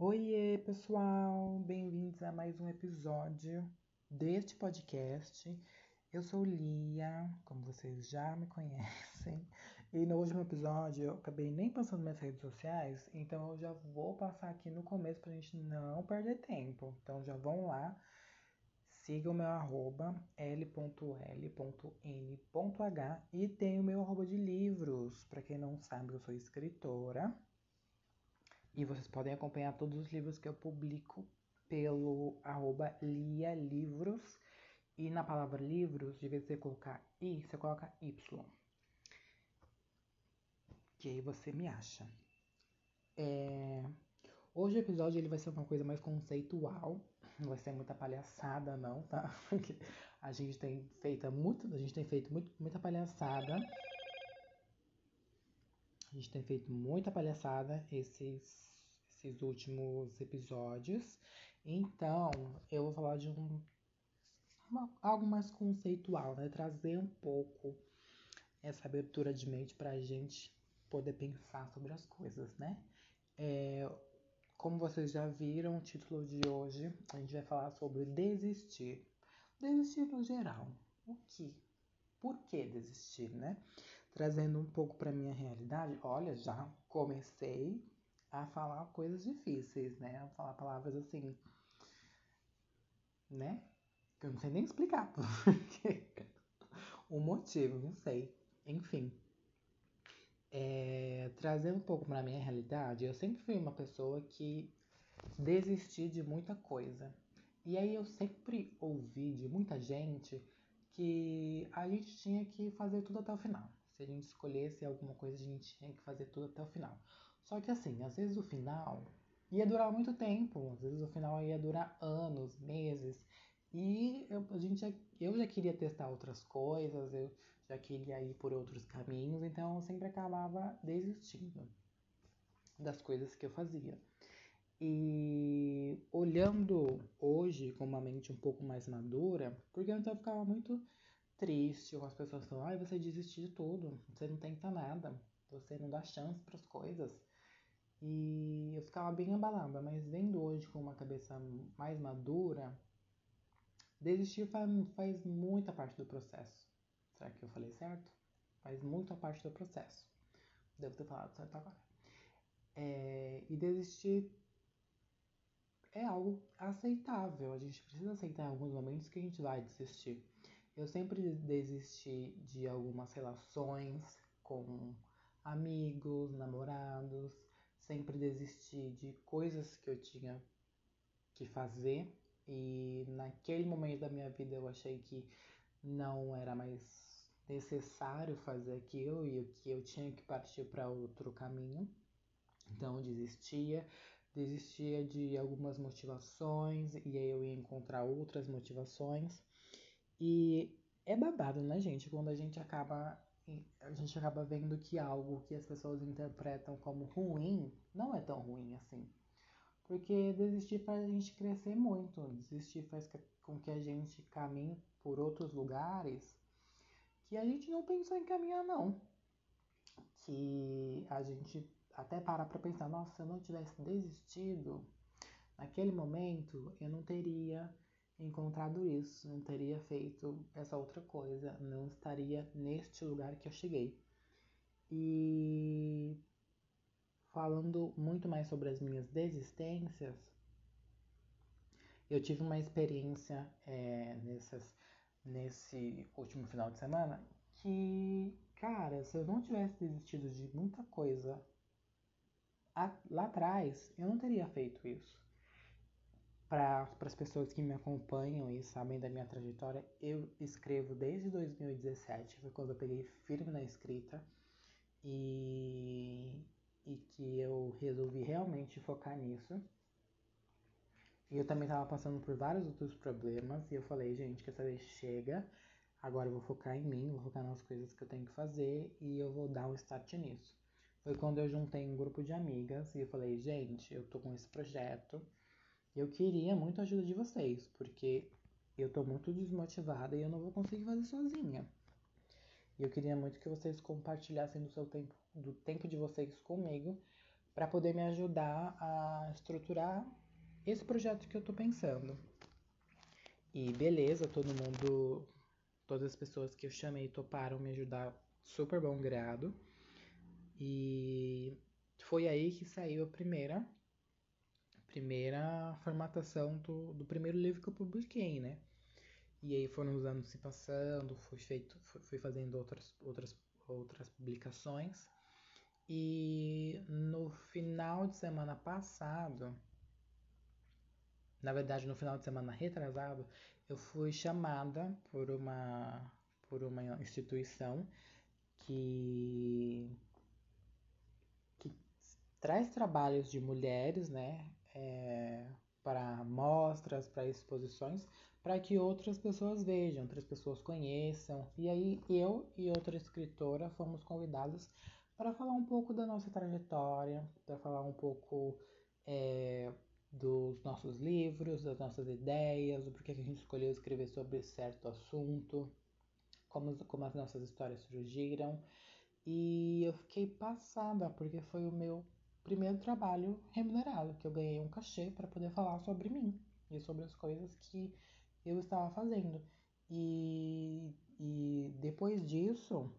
Oiê, pessoal! Bem-vindos a mais um episódio deste podcast. Eu sou Lia, como vocês já me conhecem, e no último episódio eu acabei nem passando nas redes sociais, então eu já vou passar aqui no começo pra gente não perder tempo. Então já vão lá, sigam o meu arroba l.l.n.h e tem o meu arroba de livros. Para quem não sabe, eu sou escritora. E vocês podem acompanhar todos os livros que eu publico pelo arroba Lia Livros. E na palavra livros, de vez em você colocar I, você coloca Y. Que aí você me acha. É... Hoje o episódio ele vai ser uma coisa mais conceitual. Não vai ser muita palhaçada, não, tá? Porque a gente tem feito muito, a gente tem feito muito, muita palhaçada. A gente tem feito muita palhaçada esses esses últimos episódios. Então, eu vou falar de um uma, algo mais conceitual, né? Trazer um pouco essa abertura de mente para a gente poder pensar sobre as coisas, né? É, como vocês já viram, o título de hoje a gente vai falar sobre desistir. Desistir no geral. O que? Por que desistir, né? Trazendo um pouco para minha realidade. Olha, já comecei a falar coisas difíceis, né? A falar palavras assim, né? Que eu não sei nem explicar porque o motivo, não sei. Enfim. É, trazendo um pouco para minha realidade, eu sempre fui uma pessoa que desisti de muita coisa. E aí eu sempre ouvi de muita gente que a gente tinha que fazer tudo até o final. Se a gente escolhesse alguma coisa, a gente tinha que fazer tudo até o final. Só que assim, às vezes o final ia durar muito tempo, às vezes o final ia durar anos, meses. E eu, a gente já, eu já queria testar outras coisas, eu já queria ir por outros caminhos, então eu sempre acabava desistindo das coisas que eu fazia. E olhando hoje com uma mente um pouco mais madura, porque antes eu ficava muito triste, ou as pessoas falam, ai, você desistiu de tudo, você não tenta nada, você não dá chance para as coisas. E eu ficava bem abalada, mas vendo hoje com uma cabeça mais madura, desistir faz, faz muita parte do processo. Será que eu falei certo? Faz muita parte do processo. Devo ter falado certo agora. É, e desistir é algo aceitável. A gente precisa aceitar em alguns momentos que a gente vai desistir. Eu sempre desisti de algumas relações com amigos, namorados, sempre desisti de coisas que eu tinha que fazer e naquele momento da minha vida eu achei que não era mais necessário fazer aquilo e que eu tinha que partir para outro caminho. Então eu desistia, desistia de algumas motivações e aí eu ia encontrar outras motivações. E é babado, né, gente? Quando a gente acaba a gente acaba vendo que algo que as pessoas interpretam como ruim não é tão ruim assim. Porque desistir faz a gente crescer muito, desistir faz com que a gente caminhe por outros lugares que a gente não pensou em caminhar não. Que a gente até para pra pensar, nossa, se eu não tivesse desistido naquele momento, eu não teria encontrado isso, não teria feito essa outra coisa, não estaria neste lugar que eu cheguei. E falando muito mais sobre as minhas desistências, eu tive uma experiência é, nessas, nesse último final de semana que, cara, se eu não tivesse desistido de muita coisa lá atrás, eu não teria feito isso para as pessoas que me acompanham e sabem da minha trajetória, eu escrevo desde 2017, foi quando eu peguei firme na escrita e, e que eu resolvi realmente focar nisso. E eu também estava passando por vários outros problemas e eu falei, gente, que essa vez chega, agora eu vou focar em mim, vou focar nas coisas que eu tenho que fazer e eu vou dar um start nisso. Foi quando eu juntei um grupo de amigas e eu falei, gente, eu tô com esse projeto eu queria muito a ajuda de vocês, porque eu tô muito desmotivada e eu não vou conseguir fazer sozinha. E eu queria muito que vocês compartilhassem do seu tempo, do tempo de vocês comigo, para poder me ajudar a estruturar esse projeto que eu tô pensando. E beleza, todo mundo, todas as pessoas que eu chamei toparam me ajudar super bom grado. E foi aí que saiu a primeira primeira formatação do, do primeiro livro que eu publiquei, né? E aí foram os anos se passando, fui feito, fui fazendo outras outras outras publicações. E no final de semana passado, na verdade, no final de semana retrasado, eu fui chamada por uma, por uma instituição que, que traz trabalhos de mulheres, né, é, para mostras, para exposições, para que outras pessoas vejam, outras pessoas conheçam. E aí eu e outra escritora fomos convidadas para falar um pouco da nossa trajetória, para falar um pouco é, dos nossos livros, das nossas ideias, do porquê que a gente escolheu escrever sobre certo assunto, como, como as nossas histórias surgiram. E eu fiquei passada, porque foi o meu primeiro trabalho remunerado, que eu ganhei um cachê para poder falar sobre mim e sobre as coisas que eu estava fazendo. E, e depois disso,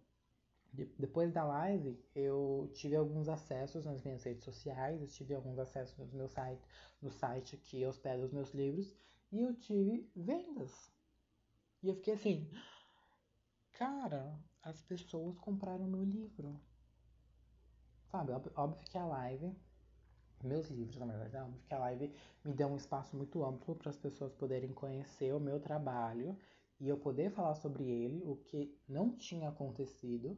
depois da live, eu tive alguns acessos nas minhas redes sociais, eu tive alguns acessos no meu site, no site que hospeda os meus livros, e eu tive vendas. E eu fiquei assim, cara, as pessoas compraram meu livro. Sabe, óbvio que a live, meus livros, na verdade, é óbvio que a live me deu um espaço muito amplo para as pessoas poderem conhecer o meu trabalho e eu poder falar sobre ele, o que não tinha acontecido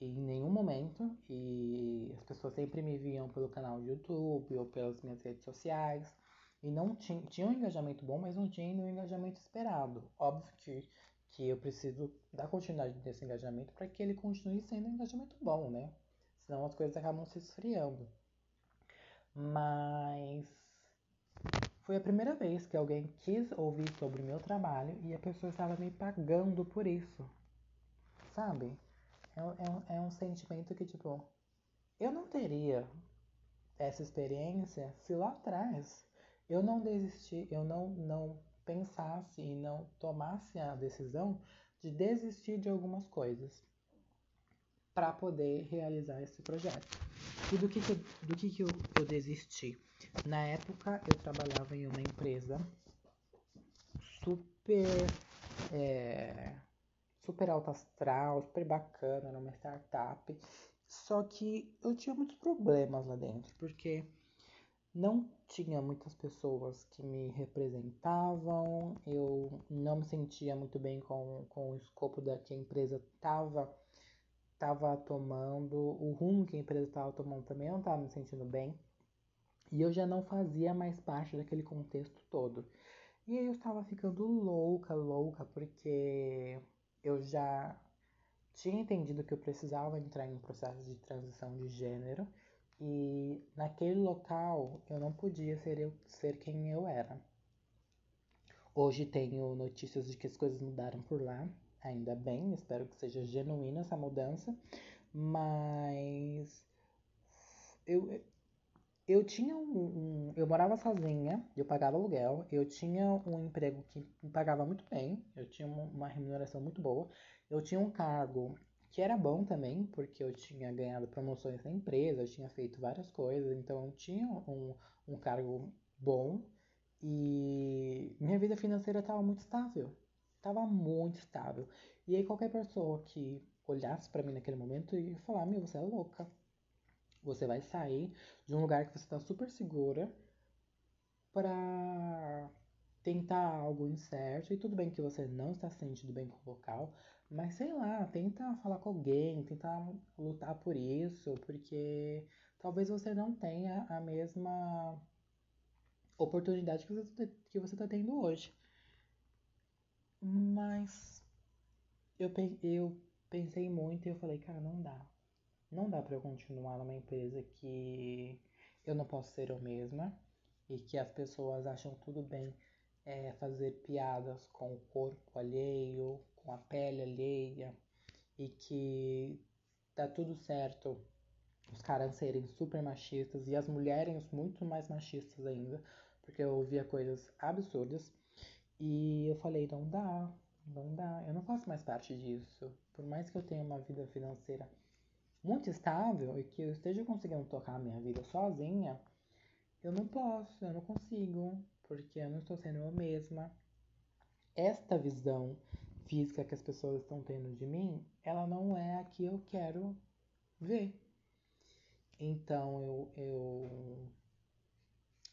em nenhum momento e as pessoas sempre me viam pelo canal do YouTube ou pelas minhas redes sociais e não tinha, tinha um engajamento bom, mas não tinha o engajamento esperado. Óbvio que, que eu preciso dar continuidade nesse engajamento para que ele continue sendo um engajamento bom, né? Senão as coisas acabam se esfriando. Mas foi a primeira vez que alguém quis ouvir sobre o meu trabalho e a pessoa estava me pagando por isso. Sabe? É, é, é um sentimento que, tipo, eu não teria essa experiência se lá atrás eu não desistir, eu não, não pensasse e não tomasse a decisão de desistir de algumas coisas para poder realizar esse projeto. E do que, que, eu, do que, que eu, eu desisti? Na época eu trabalhava em uma empresa super é, super alto astral, super bacana, era uma startup. Só que eu tinha muitos problemas lá dentro, porque não tinha muitas pessoas que me representavam, eu não me sentia muito bem com, com o escopo da que a empresa estava tava tomando, o rumo que a empresa estava tomando também não estava me sentindo bem. E eu já não fazia mais parte daquele contexto todo. E aí eu estava ficando louca, louca, porque eu já tinha entendido que eu precisava entrar em um processo de transição de gênero e naquele local eu não podia ser, eu, ser quem eu era. Hoje tenho notícias de que as coisas mudaram por lá, ainda bem, espero que seja genuína essa mudança, mas eu, eu tinha um, um, Eu morava sozinha, eu pagava aluguel, eu tinha um emprego que me pagava muito bem, eu tinha uma, remuneração muito boa, eu tinha um cargo que era bom também, porque eu tinha ganhado promoções na empresa, eu tinha feito várias coisas, então eu tinha um, um cargo bom e minha vida financeira estava muito estável. Estava muito estável. E aí qualquer pessoa que olhasse para mim naquele momento ia falar: Meu, você é louca. Você vai sair de um lugar que você está super segura para tentar algo incerto. E tudo bem que você não está se sentindo bem com o local, mas sei lá, tenta falar com alguém, tentar lutar por isso, porque talvez você não tenha a mesma oportunidade que você que você está tendo hoje. Mas eu, eu pensei muito e eu falei, cara, não dá. Não dá para eu continuar numa empresa que eu não posso ser eu mesma e que as pessoas acham tudo bem é, fazer piadas com o corpo alheio, com a pele alheia e que tá tudo certo os caras serem super machistas e as mulheres muito mais machistas ainda, porque eu ouvia coisas absurdas. E eu falei, não dá, não dá, eu não faço mais parte disso. Por mais que eu tenha uma vida financeira muito estável e que eu esteja conseguindo tocar a minha vida sozinha, eu não posso, eu não consigo, porque eu não estou sendo eu mesma. Esta visão física que as pessoas estão tendo de mim, ela não é a que eu quero ver. Então eu, eu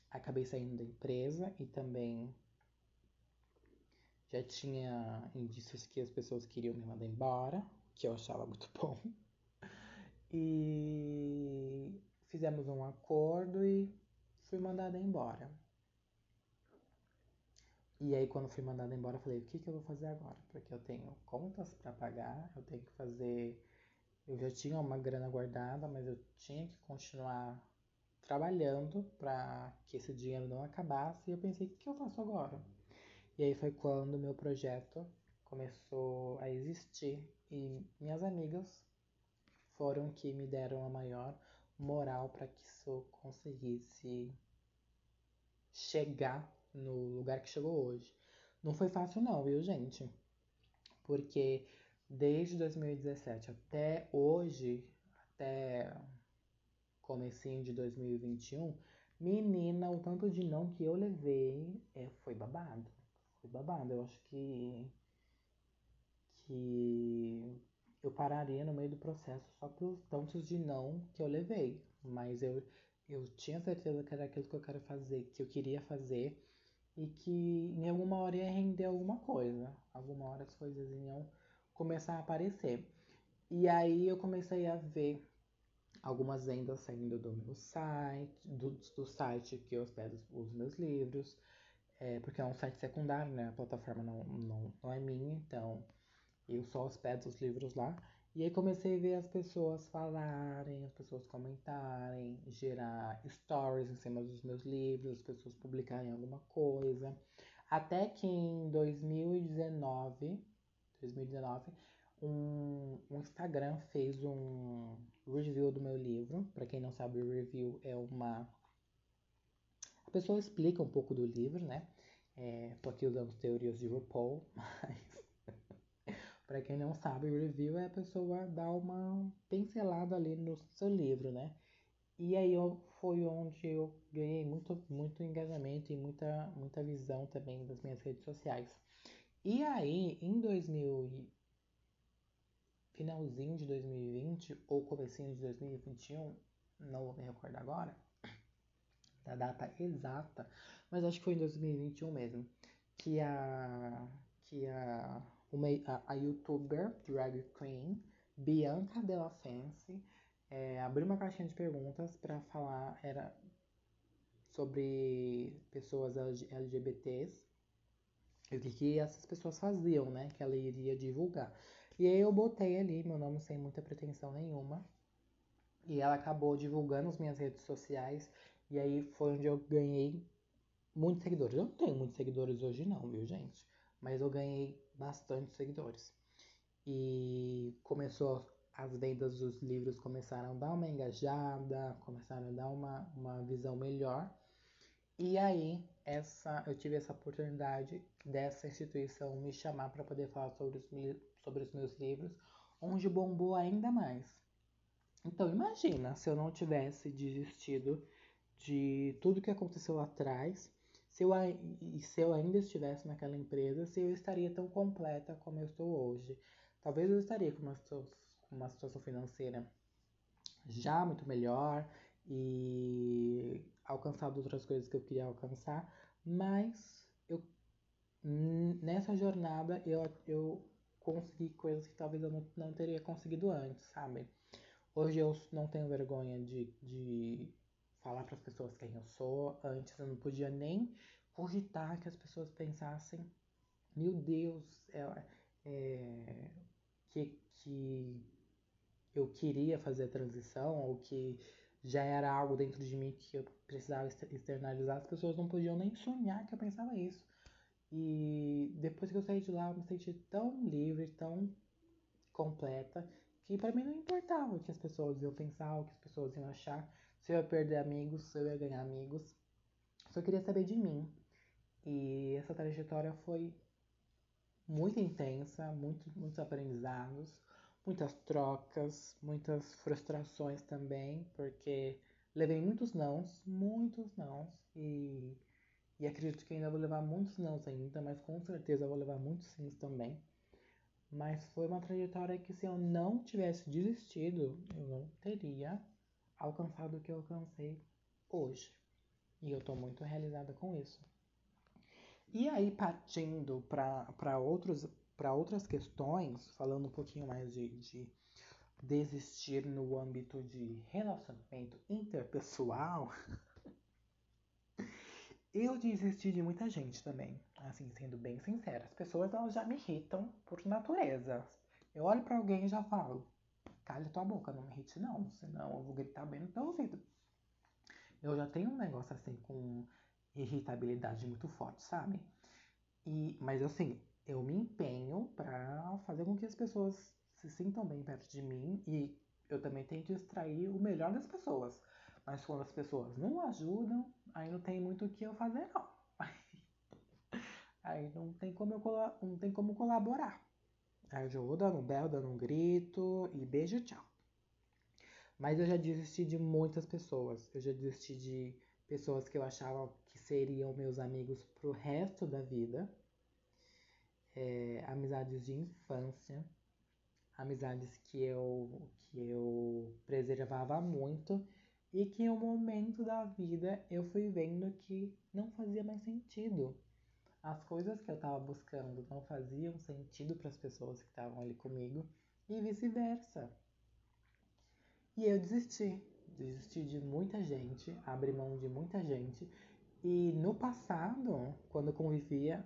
acabei saindo da empresa e também já tinha indícios que as pessoas queriam me mandar embora, que eu achava muito bom. E fizemos um acordo e fui mandada embora. E aí, quando fui mandada embora, eu falei: o que, que eu vou fazer agora? Porque eu tenho contas para pagar, eu tenho que fazer. Eu já tinha uma grana guardada, mas eu tinha que continuar trabalhando para que esse dinheiro não acabasse. E eu pensei: o que, que eu faço agora? E aí foi quando meu projeto começou a existir e minhas amigas foram que me deram a maior moral para que isso conseguisse chegar no lugar que chegou hoje. Não foi fácil não, viu, gente? Porque desde 2017 até hoje, até comecinho de 2021, menina, o tanto de não que eu levei é, foi babado. Foi babado. Eu acho que que eu pararia no meio do processo só pelos tantos de não que eu levei. Mas eu, eu tinha certeza que era aquilo que eu quero fazer, que eu queria fazer e que em alguma hora ia render alguma coisa. Alguma hora as coisas iam começar a aparecer. E aí eu comecei a ver algumas vendas saindo do meu site, do, do site que eu hospedo os meus livros, é, porque é um site secundário, né? A plataforma não, não, não é minha, então eu só hospedo os livros lá. E aí comecei a ver as pessoas falarem, as pessoas comentarem, gerar stories em cima dos meus livros, as pessoas publicarem alguma coisa. Até que em 2019, 2019, um, um Instagram fez um review do meu livro. Para quem não sabe, review é uma a pessoa explica um pouco do livro, né? É, tô aqui usando teorias de RuPaul, mas para quem não sabe, review é a pessoa dar uma pincelada ali no seu livro, né? E aí eu, foi onde eu ganhei muito, muito engajamento e muita, muita visão também das minhas redes sociais. E aí, em 2000 finalzinho de 2020 ou comecinho de 2021, não vou me recordar agora da data exata, mas acho que foi em 2021 mesmo, que a que a uma, a, a youtuber drag queen Bianca Della Fancy é, abriu uma caixinha de perguntas para falar era sobre pessoas LGBTs e o que, que essas pessoas faziam, né? Que ela iria divulgar. E aí eu botei ali meu nome sem muita pretensão nenhuma. E ela acabou divulgando as minhas redes sociais. E aí foi onde eu ganhei muitos seguidores. Eu não tenho muitos seguidores hoje não, viu, gente? Mas eu ganhei bastante seguidores. E começou, as vendas dos livros começaram a dar uma engajada, começaram a dar uma, uma visão melhor. E aí, essa, eu tive essa oportunidade dessa instituição me chamar para poder falar sobre os, sobre os meus livros, onde bombou ainda mais. Então, imagina se eu não tivesse desistido de tudo que aconteceu atrás se eu, se eu ainda estivesse naquela empresa, se eu estaria tão completa como eu estou hoje. Talvez eu estaria com uma, uma situação financeira já muito melhor e alcançado outras coisas que eu queria alcançar, mas eu nessa jornada eu, eu consegui coisas que talvez eu não, não teria conseguido antes, sabe? Hoje eu não tenho vergonha de, de falar para as pessoas quem eu sou. Antes eu não podia nem cogitar que as pessoas pensassem, meu Deus, é, é, que, que eu queria fazer a transição ou que já era algo dentro de mim que eu precisava externalizar, as pessoas não podiam nem sonhar que eu pensava isso. E depois que eu saí de lá, eu me senti tão livre, tão completa, que para mim não importava o que as pessoas iam pensar, o que as pessoas iam achar, se eu ia perder amigos, se eu ia ganhar amigos. Só queria saber de mim. E essa trajetória foi muito intensa, muito, muitos aprendizados, muitas trocas, muitas frustrações também, porque levei muitos nãos, muitos nãos, e, e acredito que ainda vou levar muitos nãos ainda, mas com certeza vou levar muitos sims também. Mas foi uma trajetória que se eu não tivesse desistido, eu não teria alcançado o que eu alcancei hoje. E eu tô muito realizada com isso. E aí, partindo para outras questões, falando um pouquinho mais de, de desistir no âmbito de relacionamento interpessoal, eu desisti de muita gente também. Assim, sendo bem sincera, as pessoas elas já me irritam por natureza. Eu olho para alguém e já falo: cale tua boca, não me irrite não, senão eu vou gritar bem no teu ouvido. Eu já tenho um negócio assim com irritabilidade muito forte, sabe? E, mas assim, eu me empenho para fazer com que as pessoas se sintam bem perto de mim e eu também tento extrair o melhor das pessoas. Mas quando as pessoas não ajudam, aí não tem muito o que eu fazer, não. Aí não tem como eu não tem como colaborar. Eu vou dando um belo, dando um grito e beijo, tchau. Mas eu já desisti de muitas pessoas. Eu já desisti de pessoas que eu achava que seriam meus amigos pro resto da vida é, amizades de infância, amizades que eu, que eu preservava muito e que em um momento da vida eu fui vendo que não fazia mais sentido. As coisas que eu estava buscando não faziam sentido para as pessoas que estavam ali comigo e vice-versa. E eu desisti, desisti de muita gente, abri mão de muita gente. E no passado, quando convivia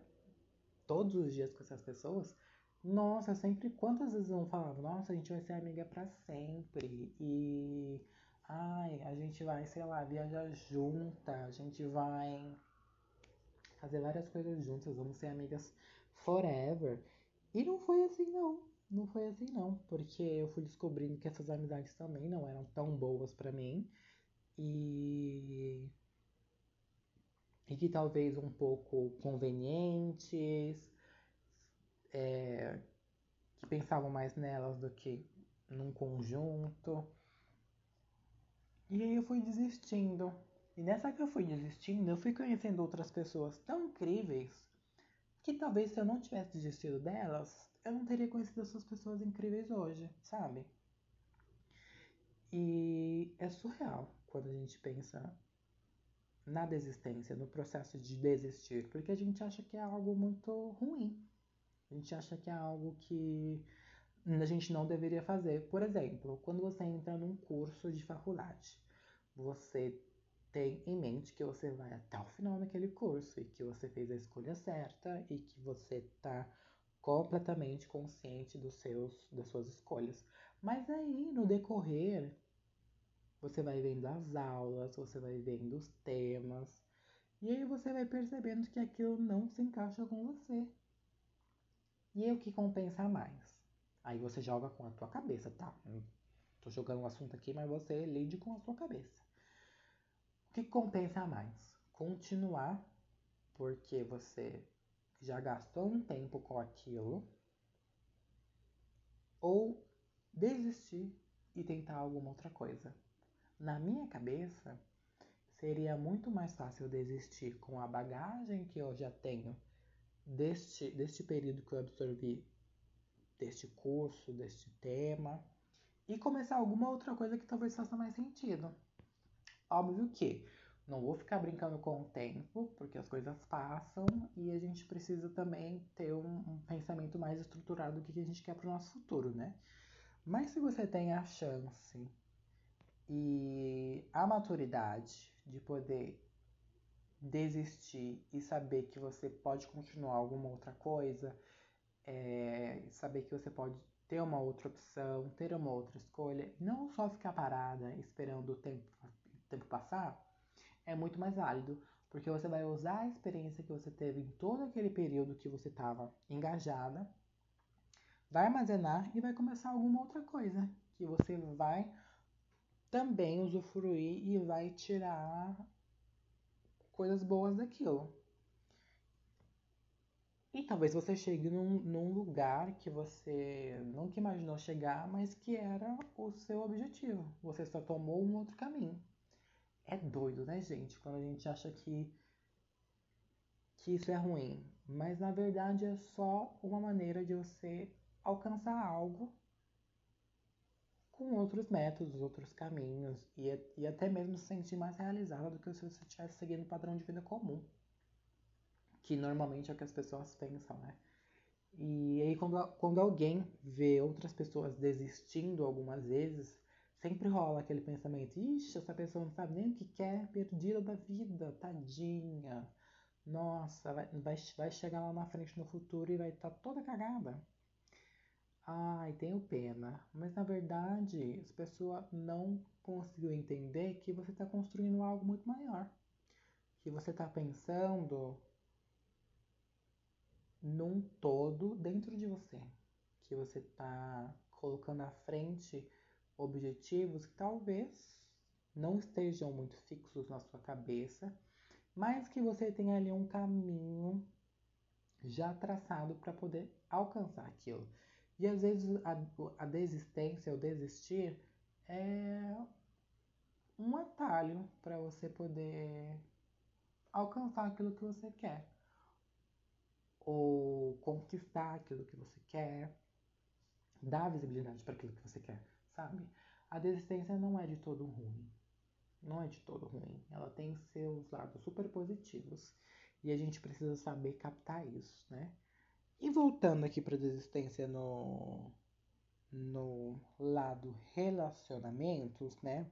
todos os dias com essas pessoas, nossa, sempre quantas vezes eu falava, nossa, a gente vai ser amiga para sempre e ai, a gente vai, sei lá, viajar junta, a gente vai fazer várias coisas juntas, vamos ser amigas forever. E não foi assim não, não foi assim não, porque eu fui descobrindo que essas amizades também não eram tão boas para mim e e que talvez um pouco convenientes, é, que pensavam mais nelas do que num conjunto. E aí eu fui desistindo. E nessa que eu fui desistindo, eu fui conhecendo outras pessoas tão incríveis que talvez se eu não tivesse desistido delas, eu não teria conhecido essas pessoas incríveis hoje, sabe? E é surreal quando a gente pensa na desistência, no processo de desistir, porque a gente acha que é algo muito ruim. A gente acha que é algo que a gente não deveria fazer. Por exemplo, quando você entra num curso de faculdade, você tem em mente que você vai até o final daquele curso e que você fez a escolha certa e que você está completamente consciente dos seus, das suas escolhas. Mas aí, no decorrer você vai vendo as aulas, você vai vendo os temas, e aí você vai percebendo que aquilo não se encaixa com você. E aí o que compensa mais? Aí você joga com a tua cabeça, tá? Tô jogando um assunto aqui, mas você lide com a sua cabeça. Que compensa mais? Continuar porque você já gastou um tempo com aquilo ou desistir e tentar alguma outra coisa. Na minha cabeça, seria muito mais fácil desistir com a bagagem que eu já tenho deste, deste período que eu absorvi deste curso, deste tema, e começar alguma outra coisa que talvez faça mais sentido. Óbvio que não vou ficar brincando com o tempo, porque as coisas passam e a gente precisa também ter um, um pensamento mais estruturado do que a gente quer para o nosso futuro, né? Mas se você tem a chance e a maturidade de poder desistir e saber que você pode continuar alguma outra coisa, é, saber que você pode ter uma outra opção, ter uma outra escolha, não só ficar parada esperando o tempo, tempo passar, é muito mais válido, porque você vai usar a experiência que você teve em todo aquele período que você estava engajada vai armazenar e vai começar alguma outra coisa que você vai também usufruir e vai tirar coisas boas daquilo. E talvez você chegue num, num, lugar que você nunca imaginou chegar, mas que era o seu objetivo. Você só tomou um outro caminho. É doido, né, gente? Quando a gente acha que, que isso é ruim. Mas na verdade é só uma maneira de você alcançar algo com outros métodos, outros caminhos e, e até mesmo se sentir mais realizado do que se você estivesse seguindo um padrão de vida comum que normalmente é o que as pessoas pensam, né? E aí quando, quando alguém vê outras pessoas desistindo algumas vezes, sempre rola aquele pensamento, ixi, essa pessoa não sabe nem o que quer, perdida da vida, tadinha. Nossa, vai, vai, chegar lá na frente no futuro e vai estar tá toda cagada. Ai, tenho pena. Mas na verdade, as pessoas não conseguiu entender que você está construindo algo muito maior. Que você está pensando num todo dentro de você, que você está colocando à frente objetivos que talvez não estejam muito fixos na sua cabeça, mas que você tem ali um caminho já traçado para poder alcançar aquilo. E às vezes a, a desistência, o desistir, é um atalho para você poder alcançar aquilo que você quer ou conquistar aquilo que você quer, dar visibilidade para aquilo que você quer, sabe? A desistência não é de todo ruim. Não é de todo ruim. Ela tem seus lados super positivos e a gente precisa saber captar isso, né? E voltando aqui para desistência no no lado relacionamentos, né?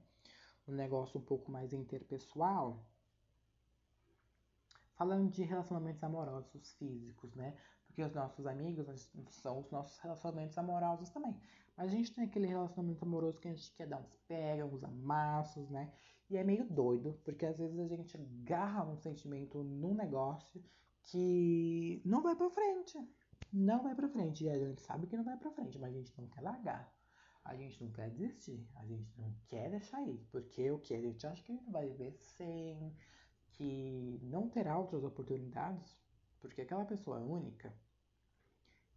Um negócio um pouco mais interpessoal Falando de relacionamentos amorosos físicos, né? Porque os nossos amigos são os nossos relacionamentos amorosos também. Mas a gente tem aquele relacionamento amoroso que a gente quer dar uns pega, uns amassos, né? E é meio doido, porque às vezes a gente agarra um sentimento num negócio que não vai pra frente. Não vai pra frente. E a gente sabe que não vai pra frente, mas a gente não quer largar. A gente não quer desistir. A gente não quer deixar ir. Porque o que? A gente acha que vai viver sem que não terá outras oportunidades, porque aquela pessoa é única.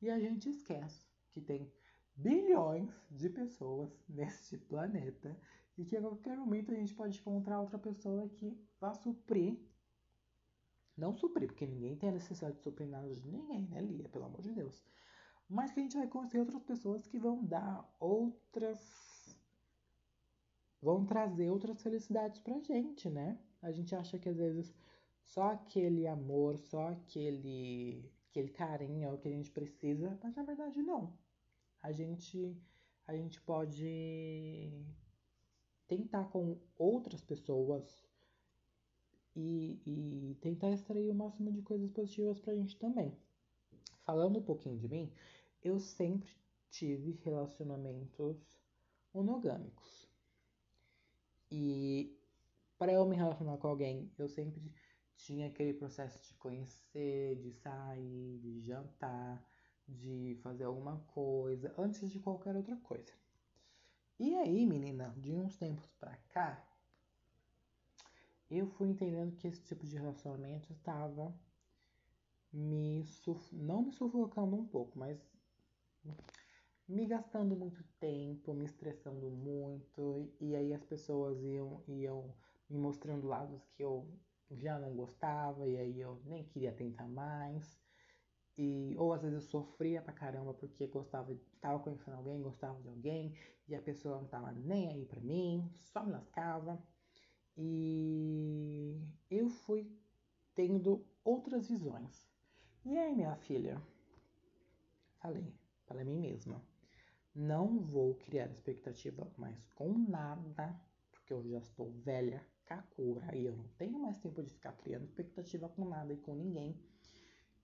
E a gente esquece que tem bilhões de pessoas neste planeta e que a qualquer momento a gente pode encontrar outra pessoa que vá suprir. Não suprir, porque ninguém tem a necessidade de suprir nada de ninguém, né, Lia? Pelo amor de Deus. Mas que a gente vai conhecer outras pessoas que vão dar outras. vão trazer outras felicidades pra gente, né? A gente acha que às vezes só aquele amor, só aquele, aquele carinho é o que a gente precisa, mas na verdade não. A gente, a gente pode tentar com outras pessoas e, e tentar extrair o máximo de coisas positivas pra gente também. Falando um pouquinho de mim, eu sempre tive relacionamentos monogâmicos. E para eu me relacionar com alguém, eu sempre tinha aquele processo de conhecer, de sair, de jantar, de fazer alguma coisa, antes de qualquer outra coisa. E aí, menina, de uns tempos pra cá, eu fui entendendo que esse tipo de relacionamento estava me não me sufocando um pouco, mas me gastando muito tempo, me estressando muito, e aí as pessoas iam, iam me mostrando lados que eu já não gostava e aí eu nem queria tentar mais. E, ou às vezes eu sofria pra caramba porque gostava, tava conhecendo alguém, gostava de alguém, e a pessoa não tava nem aí pra mim, só me lascava. E eu fui tendo outras visões. E aí, minha filha? Falei para mim mesma: não vou criar expectativa mais com nada, porque eu já estou velha Kakura e eu não tenho mais tempo de ficar criando expectativa com nada e com ninguém.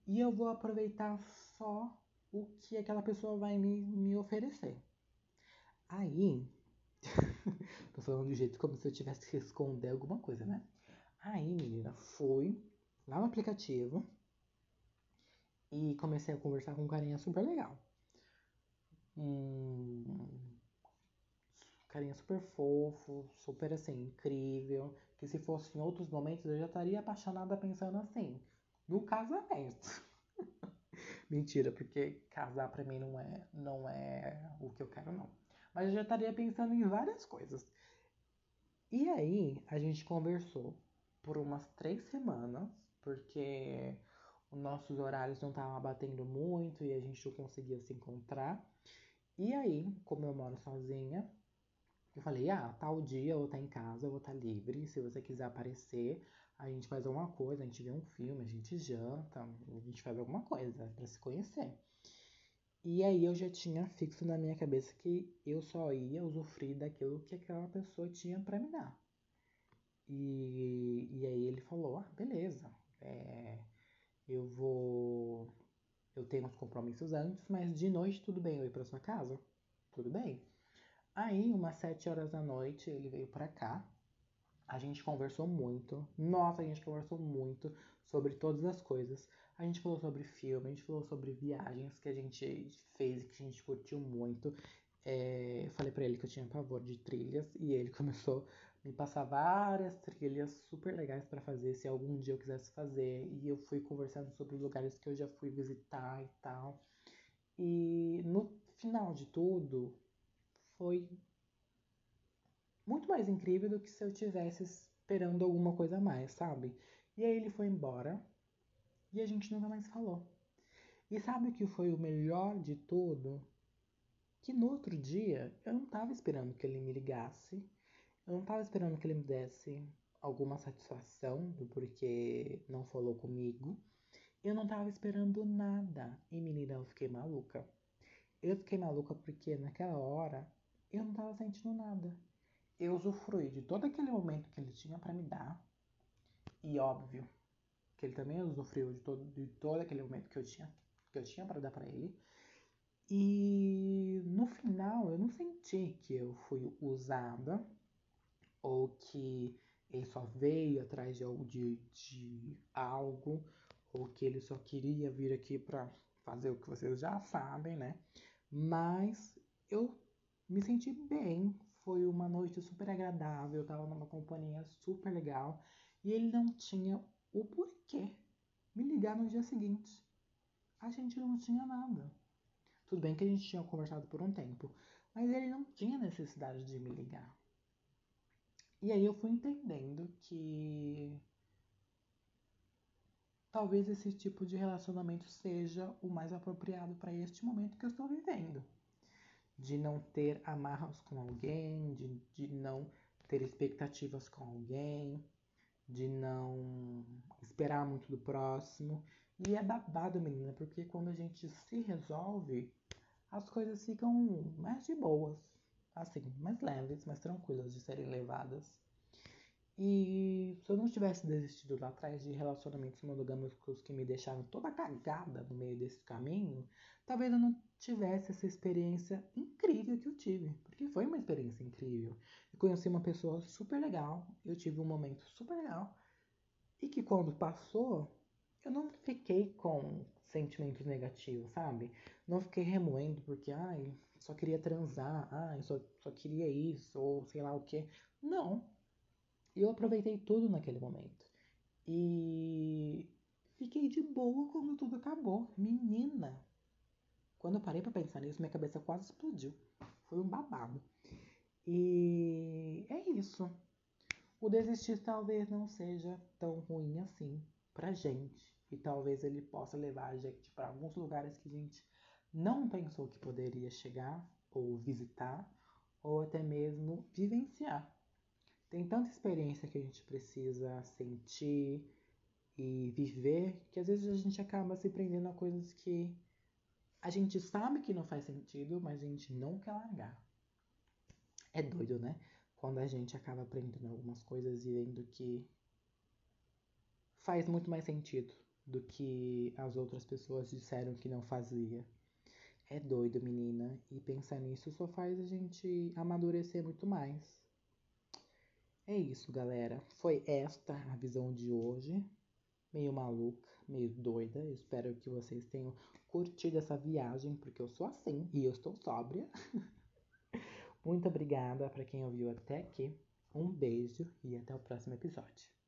E eu vou aproveitar só o que aquela pessoa vai me, me oferecer. Aí, tô falando de jeito como se eu tivesse que esconder alguma coisa, né? Aí, menina, fui lá no aplicativo e comecei a conversar com um carinha super legal. um carinha super fofo, super assim, incrível. Que se fosse em outros momentos eu já estaria apaixonada pensando assim, no casamento. Mentira, porque casar pra mim não é, não é o que eu quero, não. Mas eu já estaria pensando em várias coisas. E aí, a gente conversou por umas três semanas, porque os nossos horários não estavam batendo muito e a gente não conseguia se encontrar. E aí, como eu moro sozinha, eu falei, ah, tal dia eu vou estar em casa, eu vou estar livre. Se você quiser aparecer, a gente faz alguma coisa, a gente vê um filme, a gente janta, a gente faz alguma coisa para se conhecer. E aí eu já tinha fixo na minha cabeça que eu só ia usufruir daquilo que aquela pessoa tinha para me dar. E, e aí ele falou, ah, beleza, é, eu vou. Eu tenho uns compromissos antes, mas de noite tudo bem eu ir pra sua casa? Tudo bem. Aí, umas sete horas da noite, ele veio pra cá. A gente conversou muito. Nossa, a gente conversou muito sobre todas as coisas. A gente falou sobre filme, a gente falou sobre viagens que a gente fez e que a gente curtiu muito. É, eu falei pra ele que eu tinha pavor de trilhas e ele começou a me passar várias trilhas super legais para fazer se algum dia eu quisesse fazer. E eu fui conversando sobre lugares que eu já fui visitar e tal. E no final de tudo, foi muito mais incrível do que se eu tivesse esperando alguma coisa a mais, sabe? E aí ele foi embora e a gente nunca mais falou. E sabe o que foi o melhor de tudo? Que no outro dia eu não tava esperando que ele me ligasse, eu não tava esperando que ele me desse alguma satisfação do porquê não falou comigo. Eu não tava esperando nada. E menina, eu fiquei maluca. Eu fiquei maluca porque naquela hora eu não tava sentindo nada. Eu usufruí de todo aquele momento que ele tinha para me dar. E óbvio que ele também usufruiu de todo, de todo aquele momento que eu tinha que eu tinha para dar para ele. E no final eu não senti que eu fui usada ou que ele só veio atrás de, de, de algo ou que ele só queria vir aqui para fazer o que vocês já sabem, né? Mas eu me senti bem. Foi uma noite super agradável, eu tava numa companhia super legal e ele não tinha o porquê me ligar no dia seguinte. A gente não tinha nada. Tudo bem que a gente tinha conversado por um tempo, mas ele não tinha necessidade de me ligar. E aí eu fui entendendo que talvez esse tipo de relacionamento seja o mais apropriado para este momento que eu estou vivendo de não ter amarras com alguém, de, de não ter expectativas com alguém, de não esperar muito do próximo. E é babado, menina, porque quando a gente se resolve, as coisas ficam mais de boas, assim, mais leves, mais tranquilas de serem levadas. E se eu não tivesse desistido lá atrás de relacionamentos monogâmicos que me deixaram toda cagada no meio desse caminho, talvez eu não tivesse essa experiência incrível que eu tive. Porque foi uma experiência incrível. Eu conheci uma pessoa super legal, eu tive um momento super legal. E que quando passou, eu não fiquei com sentimentos negativos, sabe? Não fiquei remoendo porque, ai, só queria transar, ai, só, só queria isso, ou sei lá o que. Não eu aproveitei tudo naquele momento. E fiquei de boa quando tudo acabou. Menina! Quando eu parei para pensar nisso, minha cabeça quase explodiu. Foi um babado. E é isso. O desistir talvez não seja tão ruim assim pra gente. E talvez ele possa levar a gente para alguns lugares que a gente não pensou que poderia chegar, ou visitar, ou até mesmo vivenciar. Tem tanta experiência que a gente precisa sentir e viver que às vezes a gente acaba se prendendo a coisas que a gente sabe que não faz sentido, mas a gente não quer largar. É doido, né? Quando a gente acaba aprendendo algumas coisas e vendo que faz muito mais sentido do que as outras pessoas disseram que não fazia. É doido, menina. E pensar nisso só faz a gente amadurecer muito mais. É isso, galera. Foi esta a visão de hoje meio maluca, meio doida. Eu espero que vocês tenham curtido essa viagem, porque eu sou assim e eu estou sóbria. Muito obrigada para quem ouviu até aqui. Um beijo e até o próximo episódio.